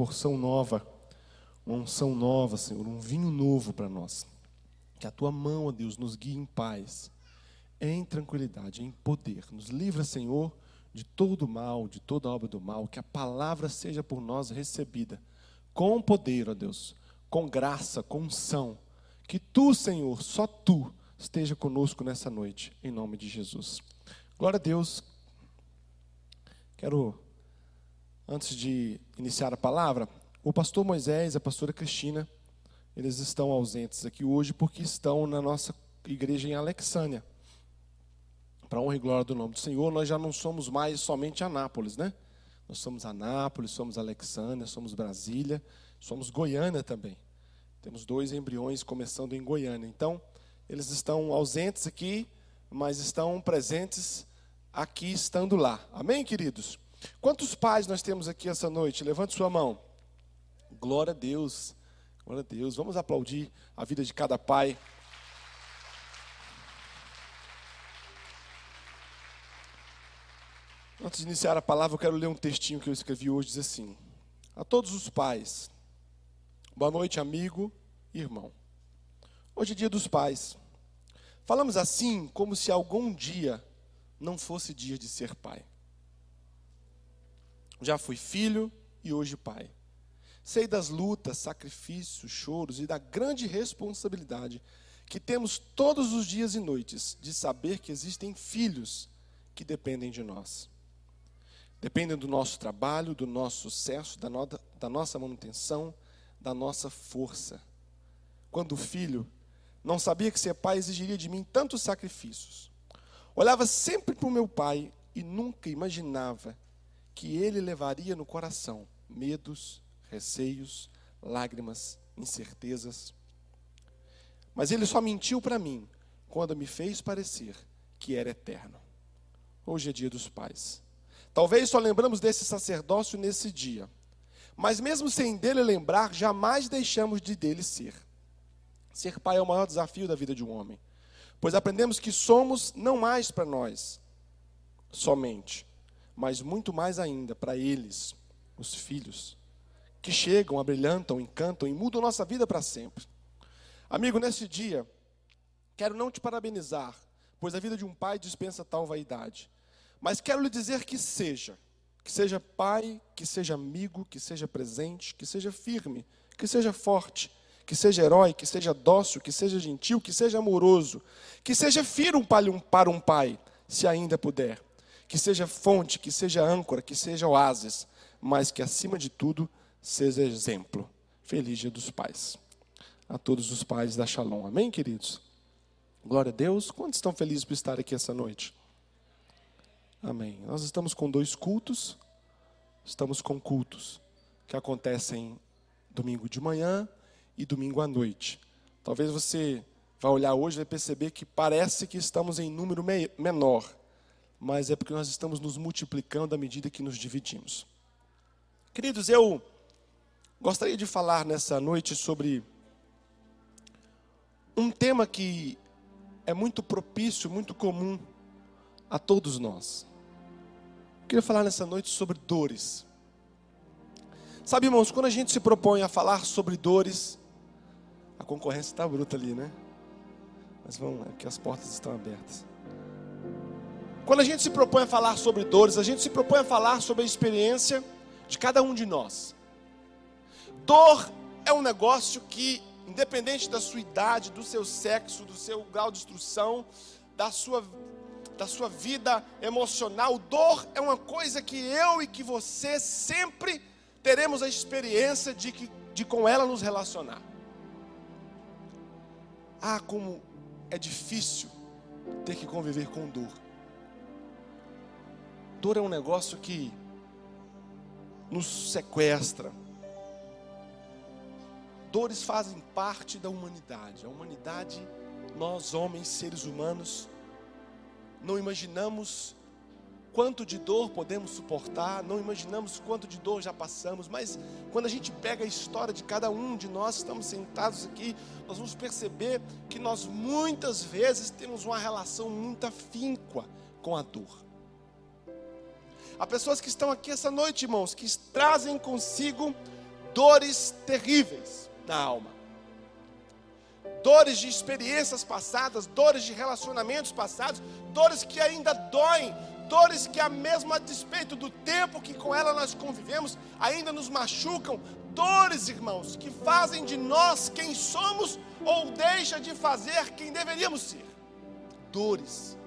porção nova, uma unção nova, Senhor, um vinho novo para nós. Que a tua mão, ó Deus, nos guie em paz, em tranquilidade, em poder. Nos livra, Senhor, de todo mal, de toda obra do mal. Que a palavra seja por nós recebida com poder, ó Deus, com graça, com unção. Que tu, Senhor, só tu, esteja conosco nessa noite, em nome de Jesus. Glória a Deus. Quero, antes de iniciar a palavra, o pastor Moisés e a pastora Cristina, eles estão ausentes aqui hoje porque estão na nossa igreja em Alexânia. Para honra e glória do nome do Senhor, nós já não somos mais somente Anápolis, né? Nós somos Anápolis, somos Alexânia, somos Brasília, somos Goiânia também. Temos dois embriões começando em Goiânia. Então, eles estão ausentes aqui, mas estão presentes aqui, estando lá. Amém, queridos? Quantos pais nós temos aqui essa noite? Levante sua mão. Glória a Deus. Glória a Deus. Vamos aplaudir a vida de cada pai. Antes de iniciar a palavra, eu quero ler um textinho que eu escrevi hoje, diz assim: A todos os pais, boa noite, amigo e irmão. Hoje é dia dos pais. Falamos assim como se algum dia não fosse dia de ser pai. Já fui filho e hoje pai. Sei das lutas, sacrifícios, choros e da grande responsabilidade que temos todos os dias e noites de saber que existem filhos que dependem de nós dependem do nosso trabalho, do nosso sucesso, da, no, da nossa manutenção, da nossa força. Quando filho não sabia que ser pai exigiria de mim tantos sacrifícios, olhava sempre para o meu pai e nunca imaginava que ele levaria no coração medos, receios, lágrimas, incertezas. Mas ele só mentiu para mim quando me fez parecer que era eterno. Hoje é dia dos pais. Talvez só lembramos desse sacerdócio nesse dia. Mas mesmo sem dele lembrar, jamais deixamos de dele ser. Ser pai é o maior desafio da vida de um homem. Pois aprendemos que somos não mais para nós somente, mas muito mais ainda para eles, os filhos, que chegam, abrilhantam, encantam e mudam nossa vida para sempre. Amigo, nesse dia, quero não te parabenizar, pois a vida de um pai dispensa tal vaidade. Mas quero lhe dizer que seja, que seja pai, que seja amigo, que seja presente, que seja firme, que seja forte, que seja herói, que seja dócil, que seja gentil, que seja amoroso, que seja firme para um pai, se ainda puder, que seja fonte, que seja âncora, que seja oásis, mas que acima de tudo seja exemplo. Feliz Dia dos Pais. A todos os pais da Shalom. Amém, queridos? Glória a Deus. Quantos estão felizes por estar aqui essa noite? Amém. Nós estamos com dois cultos. Estamos com cultos que acontecem domingo de manhã e domingo à noite. Talvez você vá olhar hoje e vai perceber que parece que estamos em número menor, mas é porque nós estamos nos multiplicando à medida que nos dividimos. Queridos, eu gostaria de falar nessa noite sobre um tema que é muito propício, muito comum a todos nós queria falar nessa noite sobre dores. Sabe, irmãos, quando a gente se propõe a falar sobre dores, a concorrência está bruta ali, né? Mas vamos, é que as portas estão abertas. Quando a gente se propõe a falar sobre dores, a gente se propõe a falar sobre a experiência de cada um de nós. Dor é um negócio que, independente da sua idade, do seu sexo, do seu grau de instrução, da sua da sua vida emocional. Dor é uma coisa que eu e que você sempre teremos a experiência de, que, de com ela nos relacionar. Ah, como é difícil ter que conviver com dor. Dor é um negócio que nos sequestra. Dores fazem parte da humanidade. A humanidade, nós homens, seres humanos, não imaginamos quanto de dor podemos suportar, não imaginamos quanto de dor já passamos, mas quando a gente pega a história de cada um de nós, estamos sentados aqui, nós vamos perceber que nós muitas vezes temos uma relação muito afínqua com a dor. Há pessoas que estão aqui essa noite, irmãos, que trazem consigo dores terríveis na alma. Dores de experiências passadas, dores de relacionamentos passados, dores que ainda doem, dores que, a mesmo a despeito do tempo que com ela nós convivemos, ainda nos machucam. Dores, irmãos, que fazem de nós quem somos ou deixa de fazer quem deveríamos ser. Dores.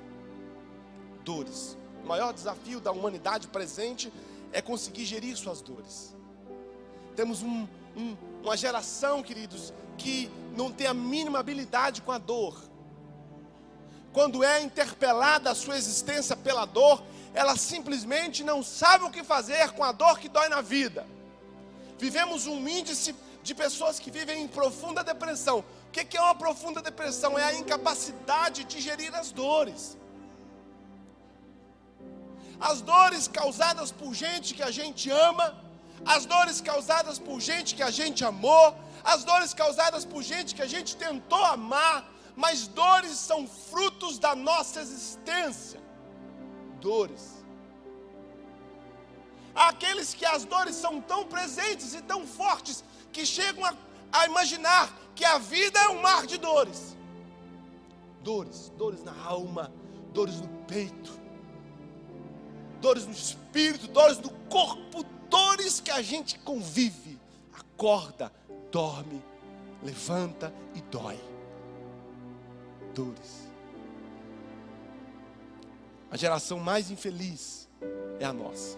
Dores. O maior desafio da humanidade presente é conseguir gerir suas dores. Temos um, um, uma geração, queridos, que não tem a mínima habilidade com a dor. Quando é interpelada a sua existência pela dor, ela simplesmente não sabe o que fazer com a dor que dói na vida. Vivemos um índice de pessoas que vivem em profunda depressão. O que é uma profunda depressão? É a incapacidade de gerir as dores. As dores causadas por gente que a gente ama, as dores causadas por gente que a gente amou, as dores causadas por gente que a gente tentou amar, mas dores são frutos da nossa existência. Dores. Há aqueles que as dores são tão presentes e tão fortes que chegam a, a imaginar que a vida é um mar de dores. Dores, dores na alma, dores no peito, dores no espírito, dores no corpo, dores que a gente convive, acorda, dorme, levanta e dói. Dores. A geração mais infeliz é a nossa.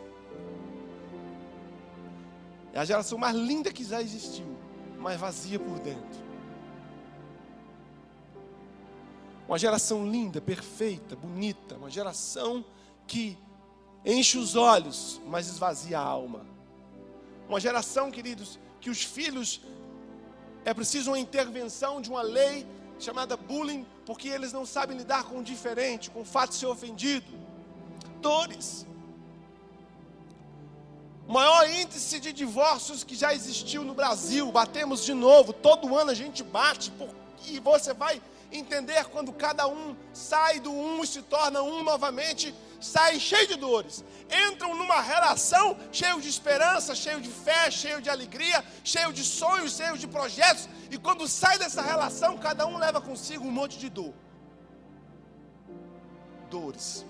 É a geração mais linda que já existiu, mas vazia por dentro. Uma geração linda, perfeita, bonita, uma geração que enche os olhos, mas esvazia a alma. Uma geração, queridos, que os filhos é preciso uma intervenção de uma lei chamada bullying, porque eles não sabem lidar com o diferente, com o fato de ser ofendido. Dores. O maior índice de divórcios que já existiu no Brasil, batemos de novo, todo ano a gente bate, e você vai entender quando cada um sai do um e se torna um novamente, saem cheio de dores, entram numa relação cheio de esperança, cheio de fé, cheio de alegria, cheio de sonhos, cheio de projetos, e quando sai dessa relação, cada um leva consigo um monte de dor. Dores.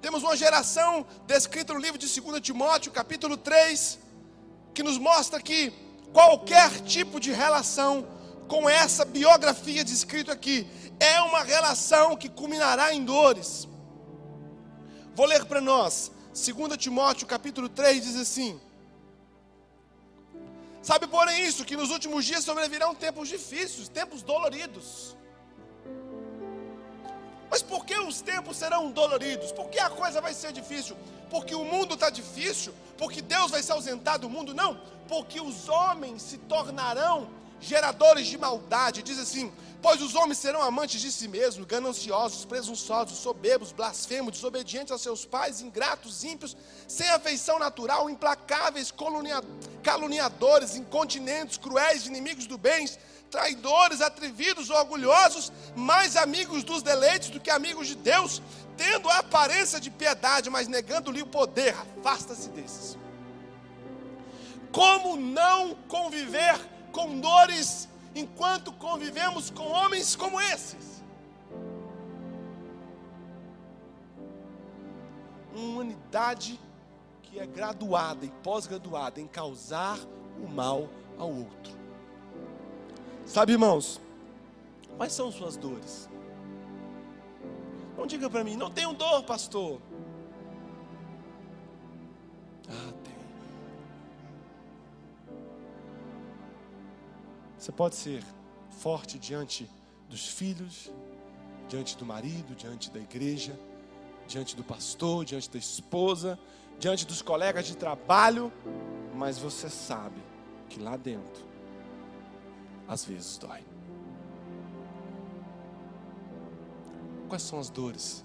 Temos uma geração descrita no livro de 2 Timóteo, capítulo 3, que nos mostra que qualquer tipo de relação com essa biografia descrita aqui. É uma relação que culminará em dores. Vou ler para nós. 2 Timóteo capítulo 3 diz assim: Sabe, porém, isso, que nos últimos dias sobrevirão tempos difíceis, tempos doloridos. Mas por que os tempos serão doloridos? Por que a coisa vai ser difícil? Porque o mundo está difícil? Porque Deus vai se ausentar do mundo? Não, porque os homens se tornarão geradores de maldade. Diz assim: Pois os homens serão amantes de si mesmos, gananciosos, presunçosos, soberbos, blasfemos, desobedientes a seus pais, ingratos, ímpios, sem afeição natural, implacáveis, caluniadores, incontinentes, cruéis, inimigos do bem, traidores, atrevidos, orgulhosos, mais amigos dos deleites do que amigos de Deus, tendo a aparência de piedade, mas negando-lhe o poder. Afasta-se desses. Como não conviver com dores enquanto convivemos com homens como esses. Uma humanidade que é graduada e pós-graduada em causar o mal ao outro. Sabe, irmãos, quais são suas dores? Não diga para mim, não tenho dor, pastor. Você pode ser forte diante dos filhos, diante do marido, diante da igreja, diante do pastor, diante da esposa, diante dos colegas de trabalho, mas você sabe que lá dentro, às vezes dói. Quais são as dores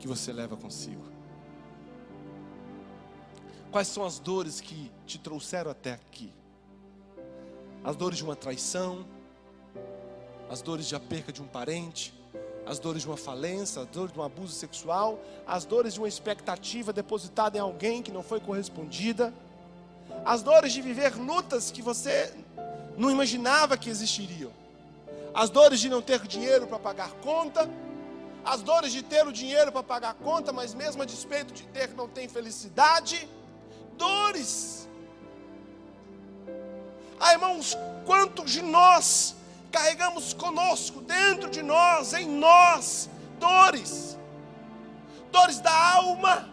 que você leva consigo? Quais são as dores que te trouxeram até aqui? As dores de uma traição, as dores de a perca de um parente, as dores de uma falência, as dores de um abuso sexual, as dores de uma expectativa depositada em alguém que não foi correspondida, as dores de viver lutas que você não imaginava que existiriam, as dores de não ter dinheiro para pagar conta, as dores de ter o dinheiro para pagar conta, mas mesmo a despeito de ter, não tem felicidade, dores. Ah, irmãos, quantos de nós carregamos conosco, dentro de nós, em nós, dores, dores da alma,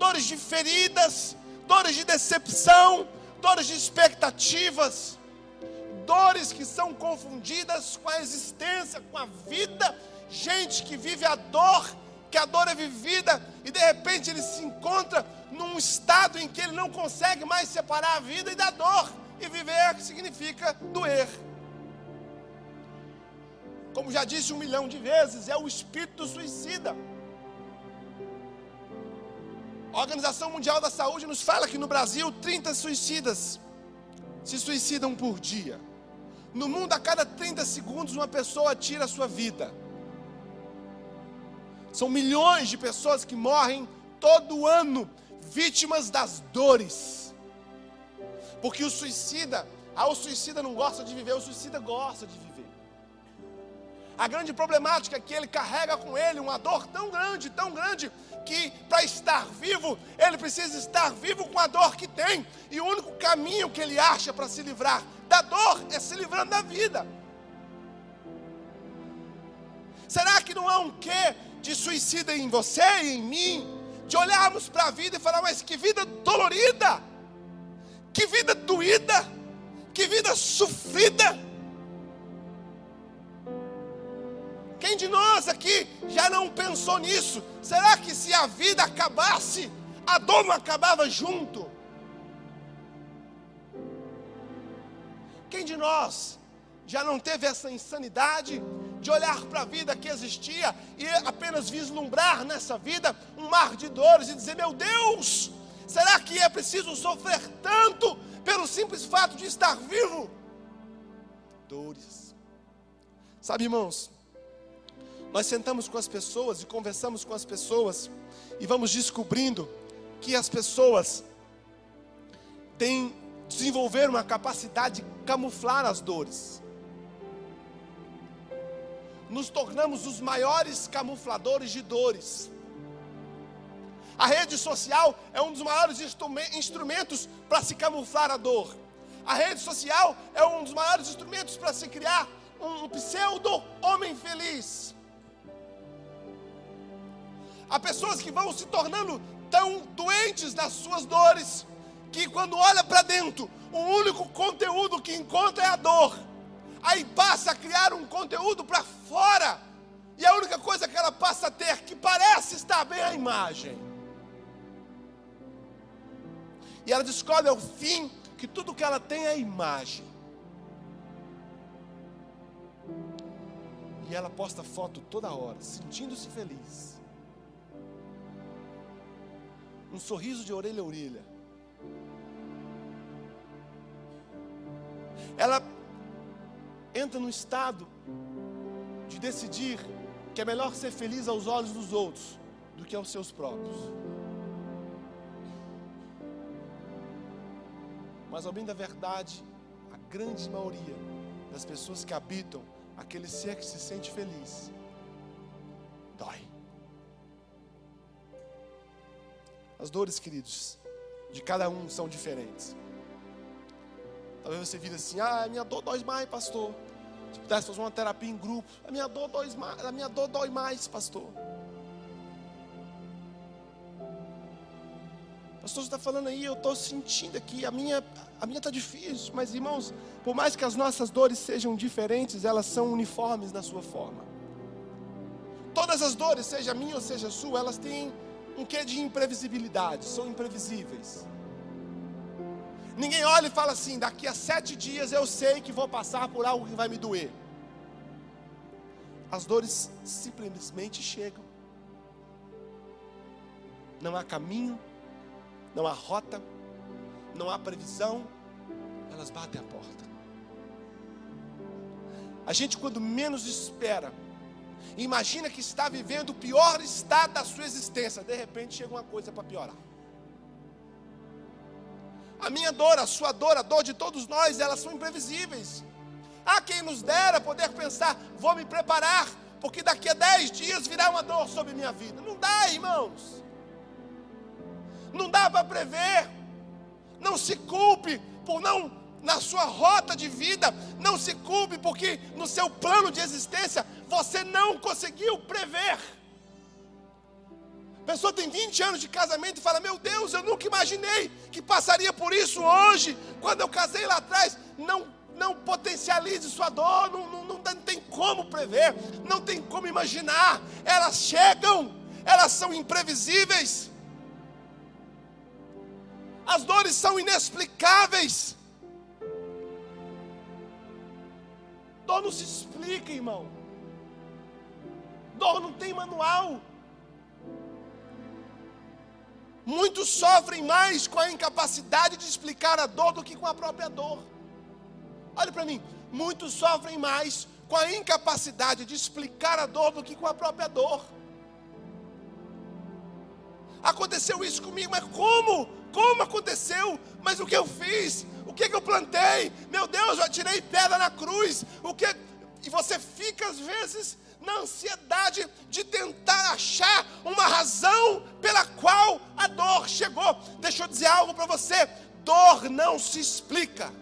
dores de feridas, dores de decepção, dores de expectativas, dores que são confundidas com a existência, com a vida, gente que vive a dor, que a dor é vivida e de repente ele se encontra num estado em que ele não consegue mais separar a vida e da dor, e viver significa doer como já disse um milhão de vezes, é o espírito suicida. A Organização Mundial da Saúde nos fala que no Brasil 30 suicidas se suicidam por dia. No mundo, a cada 30 segundos, uma pessoa tira a sua vida. São milhões de pessoas que morrem todo ano, vítimas das dores. Porque o suicida, ah, o suicida não gosta de viver, o suicida gosta de viver. A grande problemática é que ele carrega com ele uma dor tão grande, tão grande, que para estar vivo, ele precisa estar vivo com a dor que tem. E o único caminho que ele acha para se livrar da dor é se livrando da vida. Será que não há um quê de suicida em você e em mim? De olharmos para a vida e falar, mas que vida dolorida, que vida doída, que vida sofrida. Quem de nós aqui já não pensou nisso? Será que se a vida acabasse, a dor não acabava junto? Quem de nós já não teve essa insanidade de olhar para a vida que existia e apenas vislumbrar nessa vida um mar de dores e dizer: Meu Deus, será que é preciso sofrer tanto pelo simples fato de estar vivo? Dores. Sabe, irmãos, nós sentamos com as pessoas e conversamos com as pessoas e vamos descobrindo que as pessoas têm desenvolver uma capacidade de camuflar as dores. Nos tornamos os maiores camufladores de dores. A rede social é um dos maiores instrumentos para se camuflar a dor. A rede social é um dos maiores instrumentos para se criar um pseudo homem feliz. Há pessoas que vão se tornando tão doentes das suas dores, que quando olha para dentro, o único conteúdo que encontra é a dor. Aí passa a criar um conteúdo para fora, e a única coisa que ela passa a ter que parece estar bem a imagem. E ela descobre ao fim que tudo que ela tem é imagem. E ela posta foto toda hora, sentindo-se feliz. um sorriso de orelha a orelha. Ela entra no estado de decidir que é melhor ser feliz aos olhos dos outros do que aos seus próprios. Mas, ao bem da verdade, a grande maioria das pessoas que habitam aquele ser que se sente feliz, dói. As dores, queridos, de cada um são diferentes. Talvez você vira assim: ah, minha dor dói mais, pastor. Se pudesse fazer uma terapia em grupo, a minha dor dói mais, a minha dor dói mais, pastor. Pastor, você está falando aí, eu estou sentindo aqui, a minha a minha está difícil, mas irmãos, por mais que as nossas dores sejam diferentes, elas são uniformes na sua forma. Todas as dores, seja minha ou seja sua, elas têm um quê de imprevisibilidade, são imprevisíveis. Ninguém olha e fala assim: daqui a sete dias eu sei que vou passar por algo que vai me doer. As dores simplesmente chegam. Não há caminho, não há rota, não há previsão, elas batem a porta. A gente, quando menos espera, Imagina que está vivendo o pior estado da sua existência. De repente chega uma coisa para piorar. A minha dor, a sua dor, a dor de todos nós, elas são imprevisíveis. Há quem nos dera poder pensar, vou me preparar, porque daqui a dez dias virá uma dor sobre minha vida. Não dá, irmãos. Não dá para prever. Não se culpe por não, na sua rota de vida, não se culpe porque no seu plano de existência você não conseguiu prever. A pessoa tem 20 anos de casamento e fala: Meu Deus, eu nunca imaginei que passaria por isso hoje, quando eu casei lá atrás. Não, não potencialize sua dor, não, não, não tem como prever, não tem como imaginar. Elas chegam, elas são imprevisíveis. As dores são inexplicáveis. Dor não se explica, irmão. Dor não tem manual. Muitos sofrem mais com a incapacidade de explicar a dor do que com a própria dor. Olha para mim, muitos sofrem mais com a incapacidade de explicar a dor do que com a própria dor. Aconteceu isso comigo, mas como? Como aconteceu? Mas o que eu fiz? O que, que eu plantei? Meu Deus, eu atirei pedra na cruz. O que? E você fica às vezes na ansiedade de tentar achar uma razão pela qual a dor chegou. Deixa eu dizer algo para você: dor não se explica.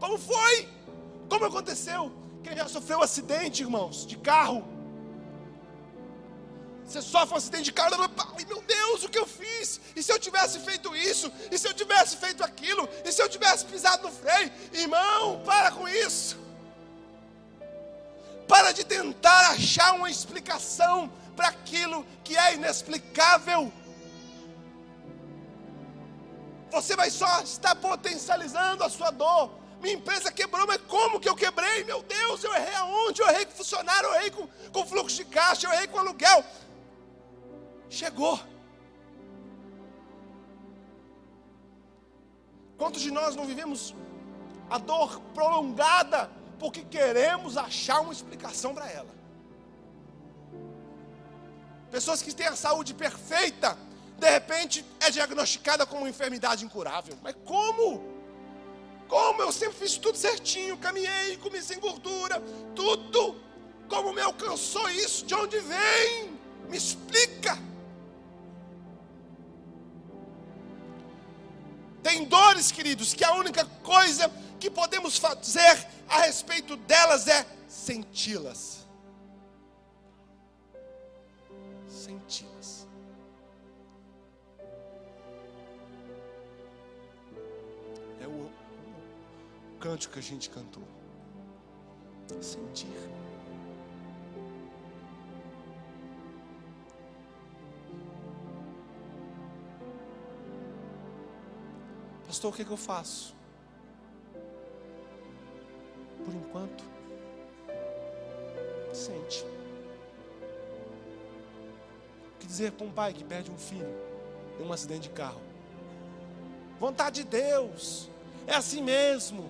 Como foi? Como aconteceu? Quem já sofreu um acidente, irmãos, de carro? Você sofre um acidente de carro, meu Deus, o que eu fiz? E se eu tivesse feito isso? E se eu tivesse feito aquilo? E se eu tivesse pisado no freio? Irmão, para com isso. Para de tentar achar uma explicação para aquilo que é inexplicável. Você vai só estar potencializando a sua dor. Minha empresa quebrou, mas como que eu quebrei? Meu Deus, eu errei aonde? Eu errei com funcionário, eu errei com, com fluxo de caixa, eu errei com aluguel chegou. Quantos de nós não vivemos a dor prolongada porque queremos achar uma explicação para ela? Pessoas que têm a saúde perfeita, de repente é diagnosticada com uma enfermidade incurável. Mas como? Como eu sempre fiz tudo certinho, caminhei, comi sem gordura, tudo. Como me alcançou isso? De onde vem? Me explica. Tem dores, queridos, que a única coisa que podemos fazer a respeito delas é senti-las. Senti-las. É o, o, o cântico que a gente cantou. Sentir. Pastor, o que, é que eu faço? Por enquanto, sente. O que dizer para um pai que perde um filho em um acidente de carro? Vontade de Deus, é assim mesmo.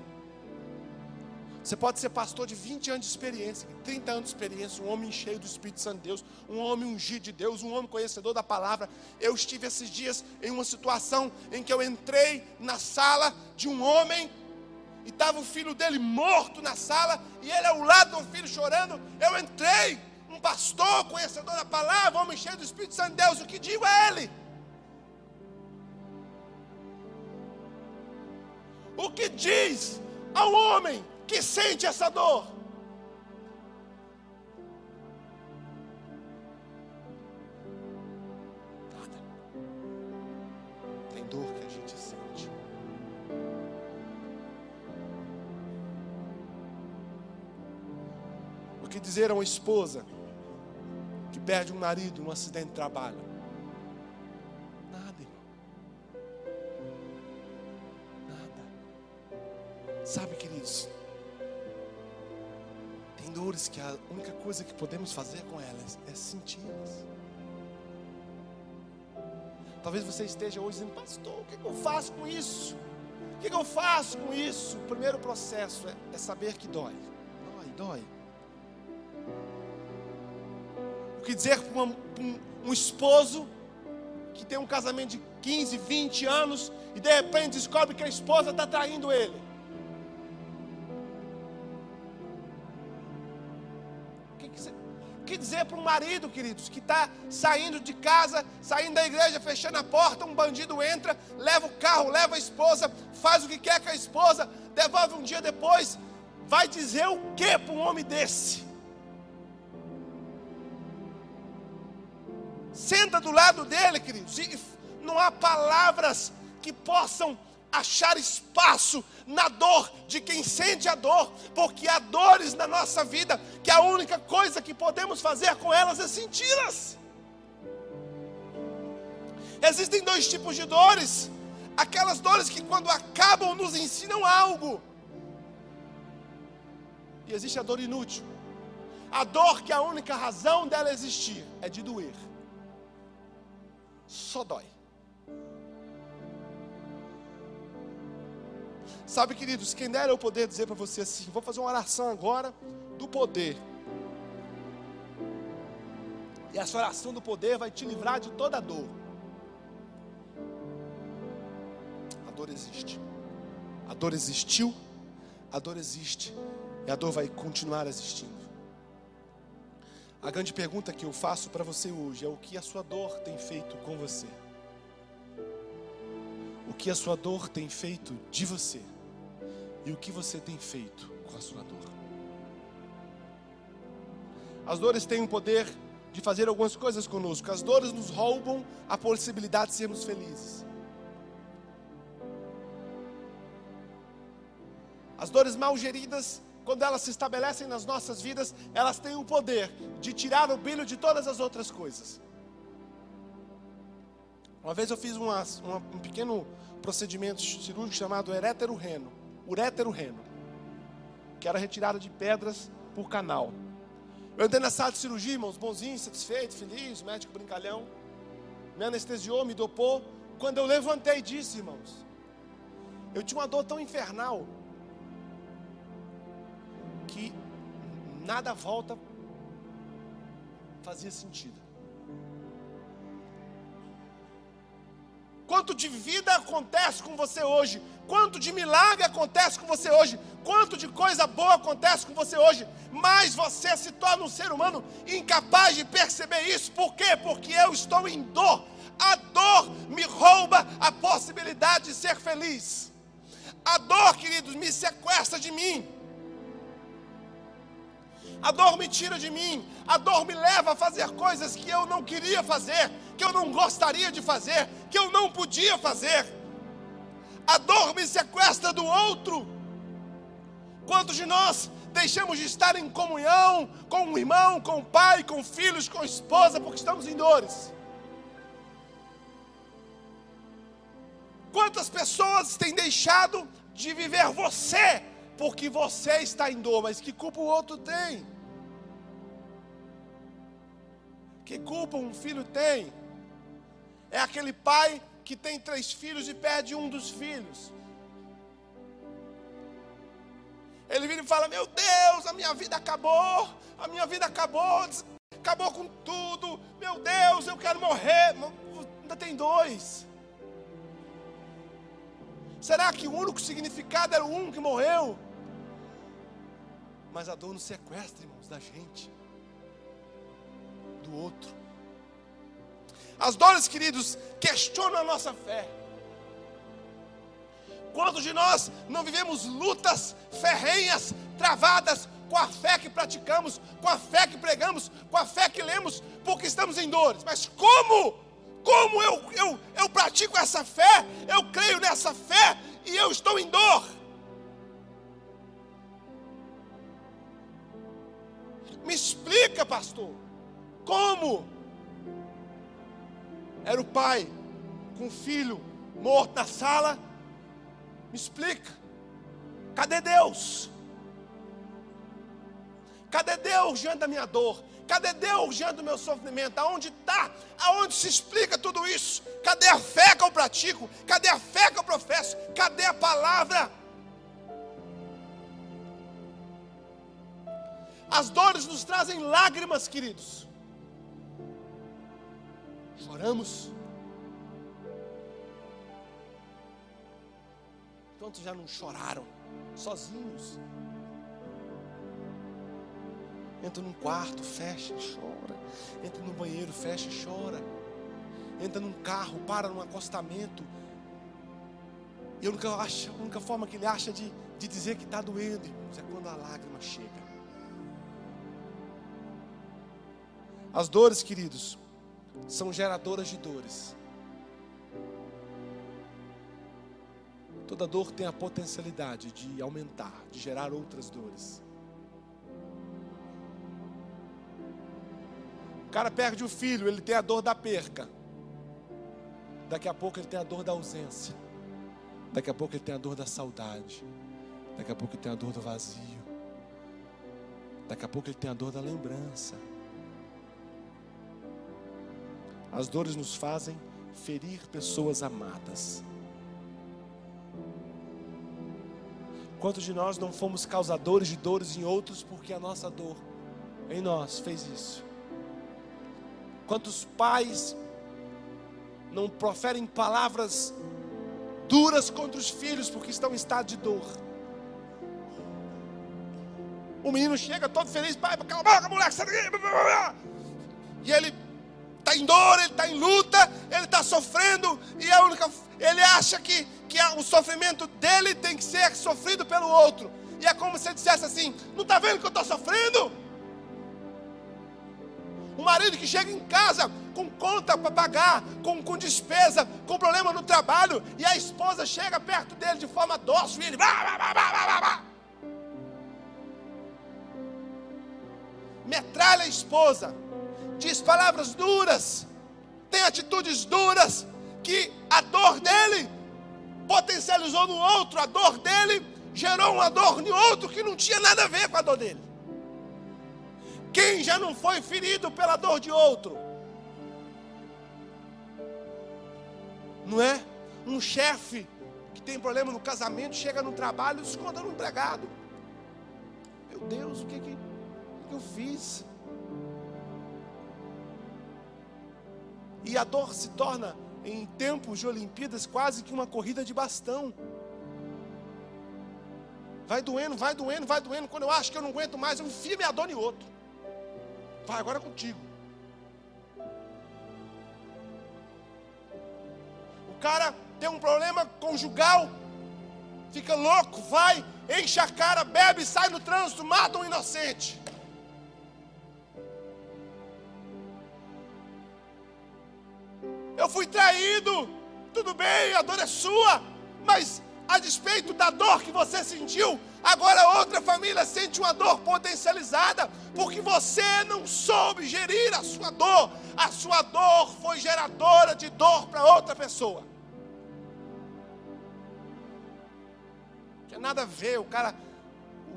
Você pode ser pastor de 20 anos de experiência, 30 anos de experiência, um homem cheio do Espírito Santo de Deus, um homem ungido de Deus, um homem conhecedor da palavra. Eu estive esses dias em uma situação em que eu entrei na sala de um homem e estava o filho dele morto na sala e ele ao lado do filho chorando. Eu entrei, um pastor conhecedor da palavra, homem cheio do Espírito Santo de Deus, o que digo a ele? O que diz ao homem que sente essa dor. Nada. Tem dor que a gente sente. O que dizer a uma esposa que perde um marido num acidente de trabalho? Nada. Nada. Sabe, queridos? Dores que a única coisa que podemos fazer com elas é senti-las. Talvez você esteja hoje dizendo, pastor, o que eu faço com isso? O que eu faço com isso? O primeiro processo é, é saber que dói. Dói. dói. O que dizer para um, um esposo que tem um casamento de 15, 20 anos e de repente descobre que a esposa está traindo ele? Dizer para um marido, queridos, que está saindo de casa, saindo da igreja, fechando a porta, um bandido entra, leva o carro, leva a esposa, faz o que quer com a esposa, devolve um dia depois, vai dizer o que para um homem desse? Senta do lado dele, queridos, e não há palavras que possam achar espaço na dor de quem sente a dor, porque há dores na nossa vida que a única coisa que podemos fazer com elas é senti-las. Existem dois tipos de dores: aquelas dores que, quando acabam, nos ensinam algo, e existe a dor inútil, a dor que a única razão dela existir é de doer, só dói. Sabe, queridos, quem dera eu poder dizer para você assim: vou fazer uma oração agora do poder. E essa oração do poder vai te livrar de toda a dor. A dor existe. A dor existiu, a dor existe, e a dor vai continuar existindo. A grande pergunta que eu faço para você hoje é: o que a sua dor tem feito com você? O que a sua dor tem feito de você? E o que você tem feito com a sua dor. As dores têm o poder de fazer algumas coisas conosco. As dores nos roubam a possibilidade de sermos felizes. As dores mal geridas, quando elas se estabelecem nas nossas vidas, elas têm o poder de tirar o brilho de todas as outras coisas. Uma vez eu fiz uma, uma, um pequeno procedimento cirúrgico chamado erétero reno urétero reno, que era retirada de pedras por canal. Eu entrei na sala de cirurgia, irmãos, bonzinho, satisfeito, feliz, médico brincalhão. Me anestesiou, me dopou. Quando eu levantei disse, irmãos, eu tinha uma dor tão infernal que nada volta fazia sentido. Quanto de vida acontece com você hoje? Quanto de milagre acontece com você hoje? Quanto de coisa boa acontece com você hoje? Mas você se torna um ser humano incapaz de perceber isso. Por quê? Porque eu estou em dor. A dor me rouba a possibilidade de ser feliz. A dor, queridos, me sequestra de mim. A dor me tira de mim, a dor me leva a fazer coisas que eu não queria fazer, que eu não gostaria de fazer, que eu não podia fazer. A dor me sequestra do outro. Quantos de nós deixamos de estar em comunhão com o irmão, com o pai, com filhos, com a esposa, porque estamos em dores? Quantas pessoas têm deixado de viver você porque você está em dor, mas que culpa o outro tem? Que culpa um filho tem? É aquele pai que tem três filhos e perde um dos filhos. Ele vira e fala: Meu Deus, a minha vida acabou, a minha vida acabou, acabou com tudo. Meu Deus, eu quero morrer. Ainda tem dois. Será que o único significado era o um que morreu? Mas a dor nos sequestra, irmãos, da gente do outro. As dores, queridos, questionam a nossa fé. Quantos de nós não vivemos lutas ferrenhas, travadas com a fé que praticamos, com a fé que pregamos, com a fé que lemos, porque estamos em dores? Mas como? Como eu, eu, eu pratico essa fé, eu creio nessa fé e eu estou em dor? Me explica, pastor. Como? Era o pai com o filho morto na sala. Me explica. Cadê Deus? Cadê Deus diante da minha dor? Cadê Deus diante do meu sofrimento? Aonde está? Aonde se explica tudo isso? Cadê a fé que eu pratico? Cadê a fé que eu professo? Cadê a palavra? As dores nos trazem lágrimas, queridos. Choramos. Quantos já não choraram sozinhos? Entra num quarto, fecha e chora. Entra no banheiro, fecha e chora. Entra num carro, para num acostamento. E a única, a única forma que ele acha de, de dizer que está doendo é quando a lágrima chega. As dores, queridos, são geradoras de dores. Toda dor tem a potencialidade de aumentar, de gerar outras dores. O cara perde o filho, ele tem a dor da perca. Daqui a pouco ele tem a dor da ausência. Daqui a pouco ele tem a dor da saudade. Daqui a pouco ele tem a dor do vazio. Daqui a pouco ele tem a dor da lembrança. As dores nos fazem ferir pessoas amadas. Quantos de nós não fomos causadores de dores em outros porque a nossa dor em nós fez isso? Quantos pais não proferem palavras duras contra os filhos porque estão em estado de dor? O menino chega todo feliz, pai, cala a moleque, e ele está em dor, ele está em luta, ele está sofrendo, e a única, ele acha que, que o sofrimento dele tem que ser sofrido pelo outro. E é como se ele dissesse assim: não está vendo que eu estou sofrendo? O marido que chega em casa com conta para pagar, com, com despesa, com problema no trabalho, e a esposa chega perto dele de forma dócil e ele. Bah, bah, bah, metralha a esposa diz palavras duras, tem atitudes duras, que a dor dele potencializou no outro, a dor dele gerou uma dor no outro que não tinha nada a ver com a dor dele. Quem já não foi ferido pela dor de outro? Não é? Um chefe que tem problema no casamento chega no trabalho e esconda no empregado. Meu Deus, o que, que, o que eu fiz? E a dor se torna, em tempos de Olimpíadas, quase que uma corrida de bastão. Vai doendo, vai doendo, vai doendo. Quando eu acho que eu não aguento mais, eu enfio minha dor em outro. Vai agora é contigo. O cara tem um problema conjugal, fica louco, vai, enche a cara, bebe, sai no trânsito, mata um inocente. Eu fui traído, tudo bem, a dor é sua, mas a despeito da dor que você sentiu, agora outra família sente uma dor potencializada, porque você não soube gerir a sua dor, a sua dor foi geradora de dor para outra pessoa. Tinha nada a ver, o cara,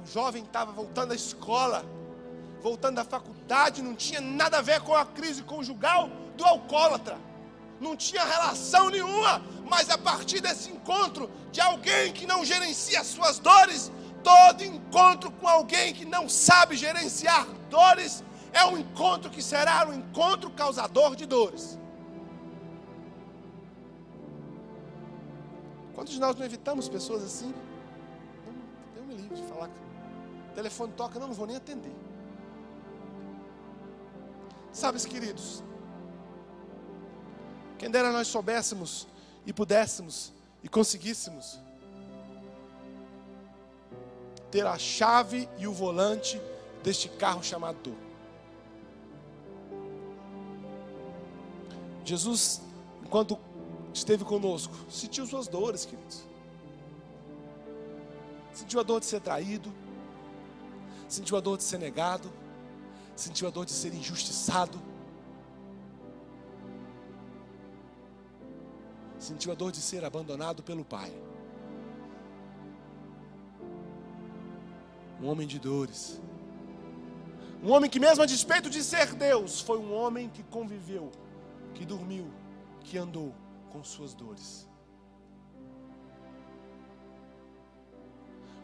o jovem estava voltando à escola, voltando da faculdade, não tinha nada a ver com a crise conjugal do alcoólatra não tinha relação nenhuma, mas a partir desse encontro de alguém que não gerencia suas dores, todo encontro com alguém que não sabe gerenciar dores é um encontro que será um encontro causador de dores. Quantos de nós não evitamos pessoas assim? Eu me livre de falar. O telefone toca, não, não vou nem atender. Sabes, queridos, quem dera nós soubéssemos e pudéssemos e conseguíssemos ter a chave e o volante deste carro chamado dor. Jesus, enquanto esteve conosco, sentiu suas dores, queridos. Sentiu a dor de ser traído, sentiu a dor de ser negado, sentiu a dor de ser injustiçado sentiu a dor de ser abandonado pelo pai. Um homem de dores. Um homem que, mesmo a despeito de ser Deus, foi um homem que conviveu, que dormiu, que andou com suas dores.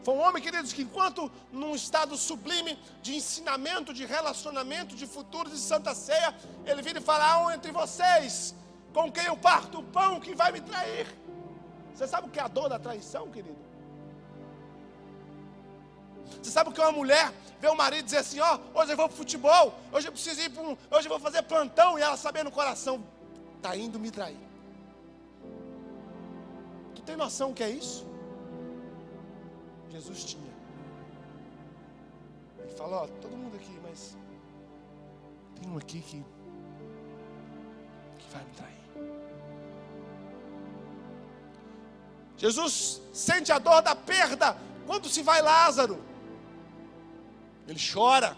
Foi um homem, queridos, que enquanto num estado sublime de ensinamento, de relacionamento, de futuro, de santa ceia, ele vira e fala: há entre vocês com quem eu parto o pão que vai me trair. Você sabe o que é a dor da traição, querido? Você sabe o que é uma mulher vê o marido dizer assim: Ó, oh, hoje eu vou para futebol, hoje eu preciso ir para um, hoje eu vou fazer plantão, e ela saber no coração: está indo me trair. Tu tem noção o que é isso? Jesus tinha. Ele falou: Ó, todo mundo aqui, mas tem um aqui que, que vai me trair. Jesus sente a dor da perda quando se vai Lázaro. Ele chora.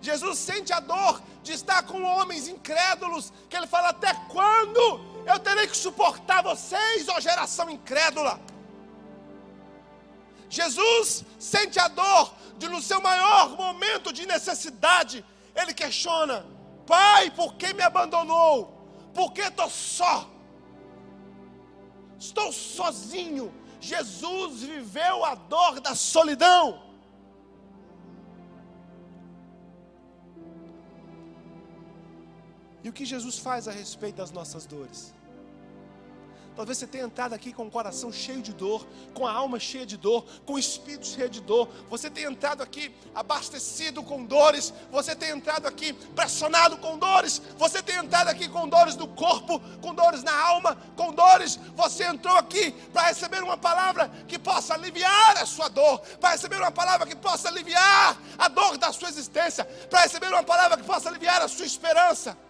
Jesus sente a dor de estar com homens incrédulos, que ele fala: Até quando eu terei que suportar vocês, ó geração incrédula? Jesus sente a dor de, no seu maior momento de necessidade, ele questiona: Pai, por que me abandonou? Por que estou só? Estou sozinho. Jesus viveu a dor da solidão. E o que Jesus faz a respeito das nossas dores? Talvez você tenha entrado aqui com o coração cheio de dor, com a alma cheia de dor, com o espírito cheio de dor. Você tenha entrado aqui abastecido com dores. Você tenha entrado aqui pressionado com dores. Você tenha entrado aqui com dores do corpo, com dores na alma, com dores. Você entrou aqui para receber uma palavra que possa aliviar a sua dor, para receber uma palavra que possa aliviar a dor da sua existência, para receber uma palavra que possa aliviar a sua esperança.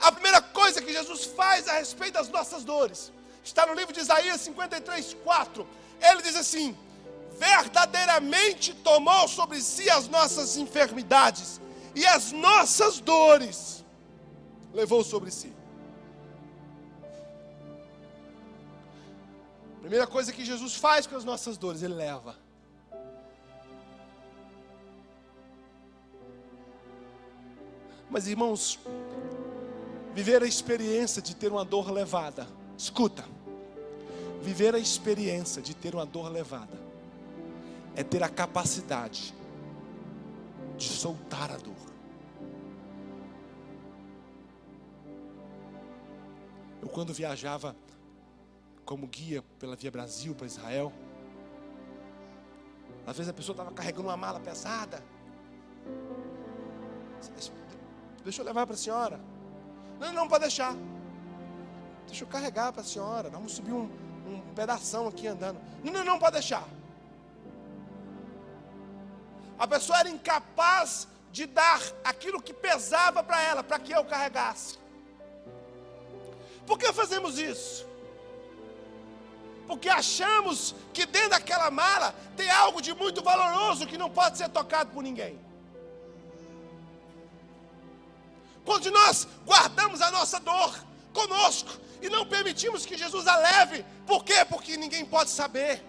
A primeira coisa que Jesus faz a respeito das nossas dores está no livro de Isaías 53, 4. Ele diz assim: verdadeiramente tomou sobre si as nossas enfermidades e as nossas dores levou sobre si. Primeira coisa que Jesus faz com as nossas dores, ele leva. Mas irmãos, Viver a experiência de ter uma dor levada. Escuta. Viver a experiência de ter uma dor levada é ter a capacidade de soltar a dor. Eu quando viajava como guia pela Via Brasil para Israel, às vezes a pessoa estava carregando uma mala pesada. Deixa eu levar para a senhora. Não, não, pode deixar. Deixa eu carregar para a senhora. Vamos subir um, um pedação aqui andando. Não, não, não, pode deixar. A pessoa era incapaz de dar aquilo que pesava para ela, para que eu carregasse. Por que fazemos isso? Porque achamos que dentro daquela mala tem algo de muito valoroso que não pode ser tocado por ninguém. Quando nós guardamos a nossa dor conosco e não permitimos que Jesus a leve, por quê? Porque ninguém pode saber.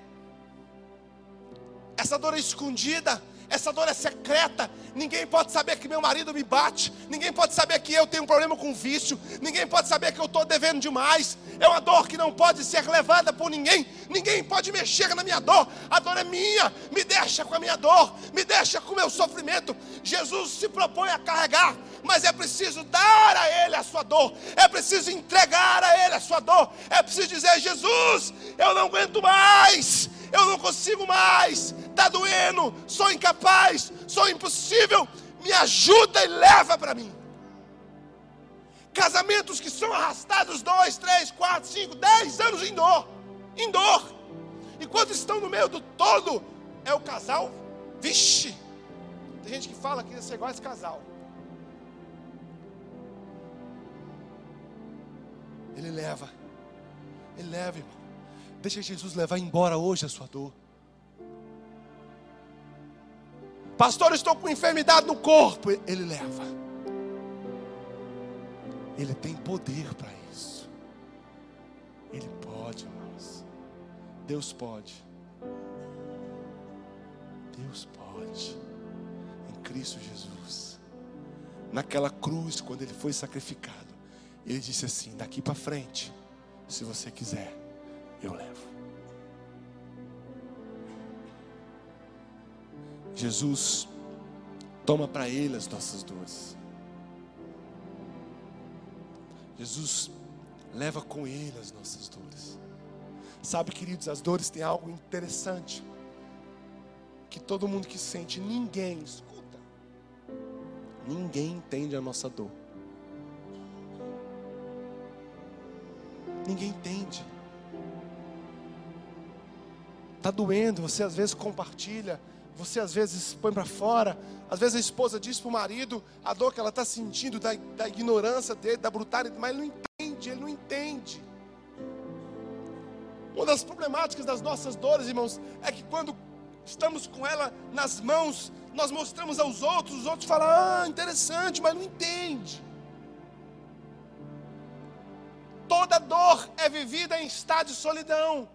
Essa dor é escondida, essa dor é secreta. Ninguém pode saber que meu marido me bate. Ninguém pode saber que eu tenho um problema com vício. Ninguém pode saber que eu estou devendo demais. É uma dor que não pode ser levada por ninguém. Ninguém pode mexer na minha dor. A dor é minha. Me deixa com a minha dor. Me deixa com o meu sofrimento. Jesus se propõe a carregar. Mas é preciso dar a Ele a sua dor. É preciso entregar a Ele a sua dor. É preciso dizer: Jesus, eu não aguento mais eu não consigo mais, está doendo, sou incapaz, sou impossível, me ajuda e leva para mim. Casamentos que são arrastados dois, três, quatro, cinco, dez anos em dor, em dor. Enquanto estão no meio do todo, é o casal, vixe. Tem gente que fala que ia ser igual esse casal. Ele leva, ele leva, irmão. Deixa Jesus levar embora hoje a sua dor. Pastor, estou com enfermidade no corpo. Ele leva. Ele tem poder para isso. Ele pode, irmãos. Deus pode. Deus pode. Em Cristo Jesus. Naquela cruz, quando ele foi sacrificado, ele disse assim: daqui para frente, se você quiser eu levo. Jesus toma para Ele as nossas dores. Jesus leva com Ele as nossas dores. Sabe, queridos, as dores têm algo interessante que todo mundo que sente, ninguém escuta, ninguém entende a nossa dor. Ninguém entende. Está doendo, você às vezes compartilha, você às vezes põe para fora, às vezes a esposa diz para o marido a dor que ela está sentindo, da, da ignorância dele, da brutalidade, mas ele não entende, ele não entende. Uma das problemáticas das nossas dores, irmãos, é que quando estamos com ela nas mãos, nós mostramos aos outros, os outros falam, ah, interessante, mas não entende. Toda dor é vivida em estado de solidão.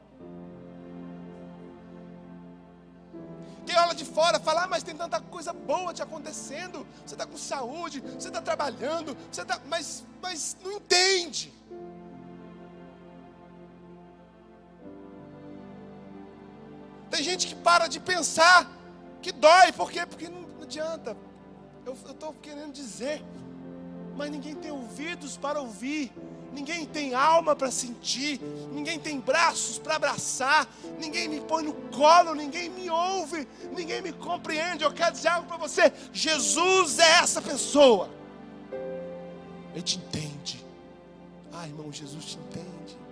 Quem olha de fora fala, ah, mas tem tanta coisa boa te acontecendo. Você está com saúde, você está trabalhando, você está. Mas, mas não entende. Tem gente que para de pensar que dói, por quê? Porque não adianta. Eu estou querendo dizer, mas ninguém tem ouvidos para ouvir ninguém tem alma para sentir, ninguém tem braços para abraçar, ninguém me põe no colo, ninguém me ouve, ninguém me compreende. Eu quero dizer algo para você: Jesus é essa pessoa, Ele te entende. Ah, irmão, Jesus te entende.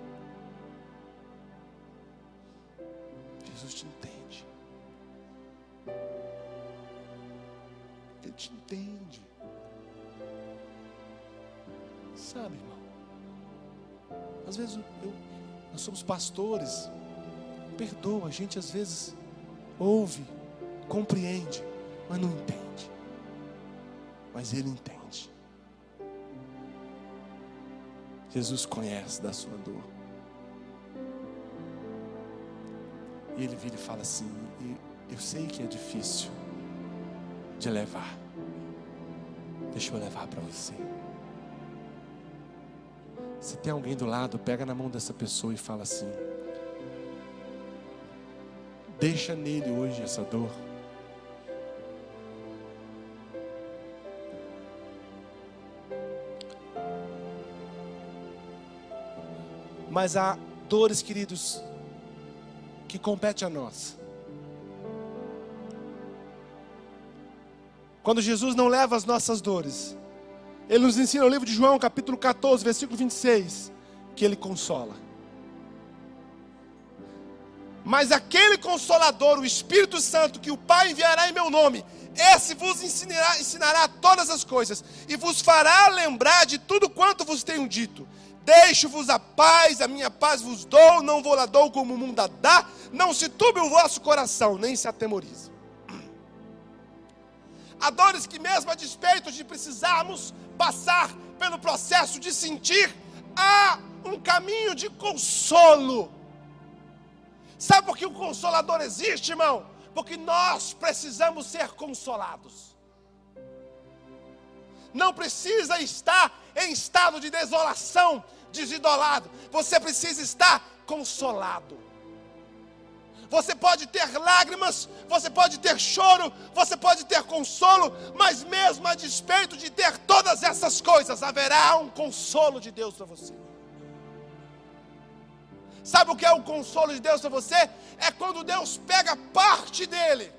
Somos pastores. Perdoa, a gente às vezes ouve, compreende, mas não entende. Mas Ele entende. Jesus conhece da sua dor. E Ele vira e fala assim: Eu sei que é difícil de levar. Deixa eu levar para você. Se tem alguém do lado, pega na mão dessa pessoa e fala assim: Deixa nele hoje essa dor. Mas há dores, queridos, que compete a nós. Quando Jesus não leva as nossas dores, ele nos ensina no livro de João, capítulo 14, versículo 26, que ele consola. Mas aquele consolador, o Espírito Santo, que o Pai enviará em meu nome, esse vos ensinará, ensinará todas as coisas e vos fará lembrar de tudo quanto vos tenho dito. Deixo-vos a paz, a minha paz vos dou, não vou lá dou como o mundo a dá. Não se turbe o vosso coração, nem se atemorize. Há dores que, mesmo a despeito de precisarmos passar pelo processo de sentir, há um caminho de consolo. Sabe por que o consolador existe, irmão? Porque nós precisamos ser consolados. Não precisa estar em estado de desolação, desidolado. Você precisa estar consolado. Você pode ter lágrimas, você pode ter choro, você pode ter consolo, mas mesmo a despeito de ter todas essas coisas, haverá um consolo de Deus para você. Sabe o que é o consolo de Deus para você? É quando Deus pega parte dele,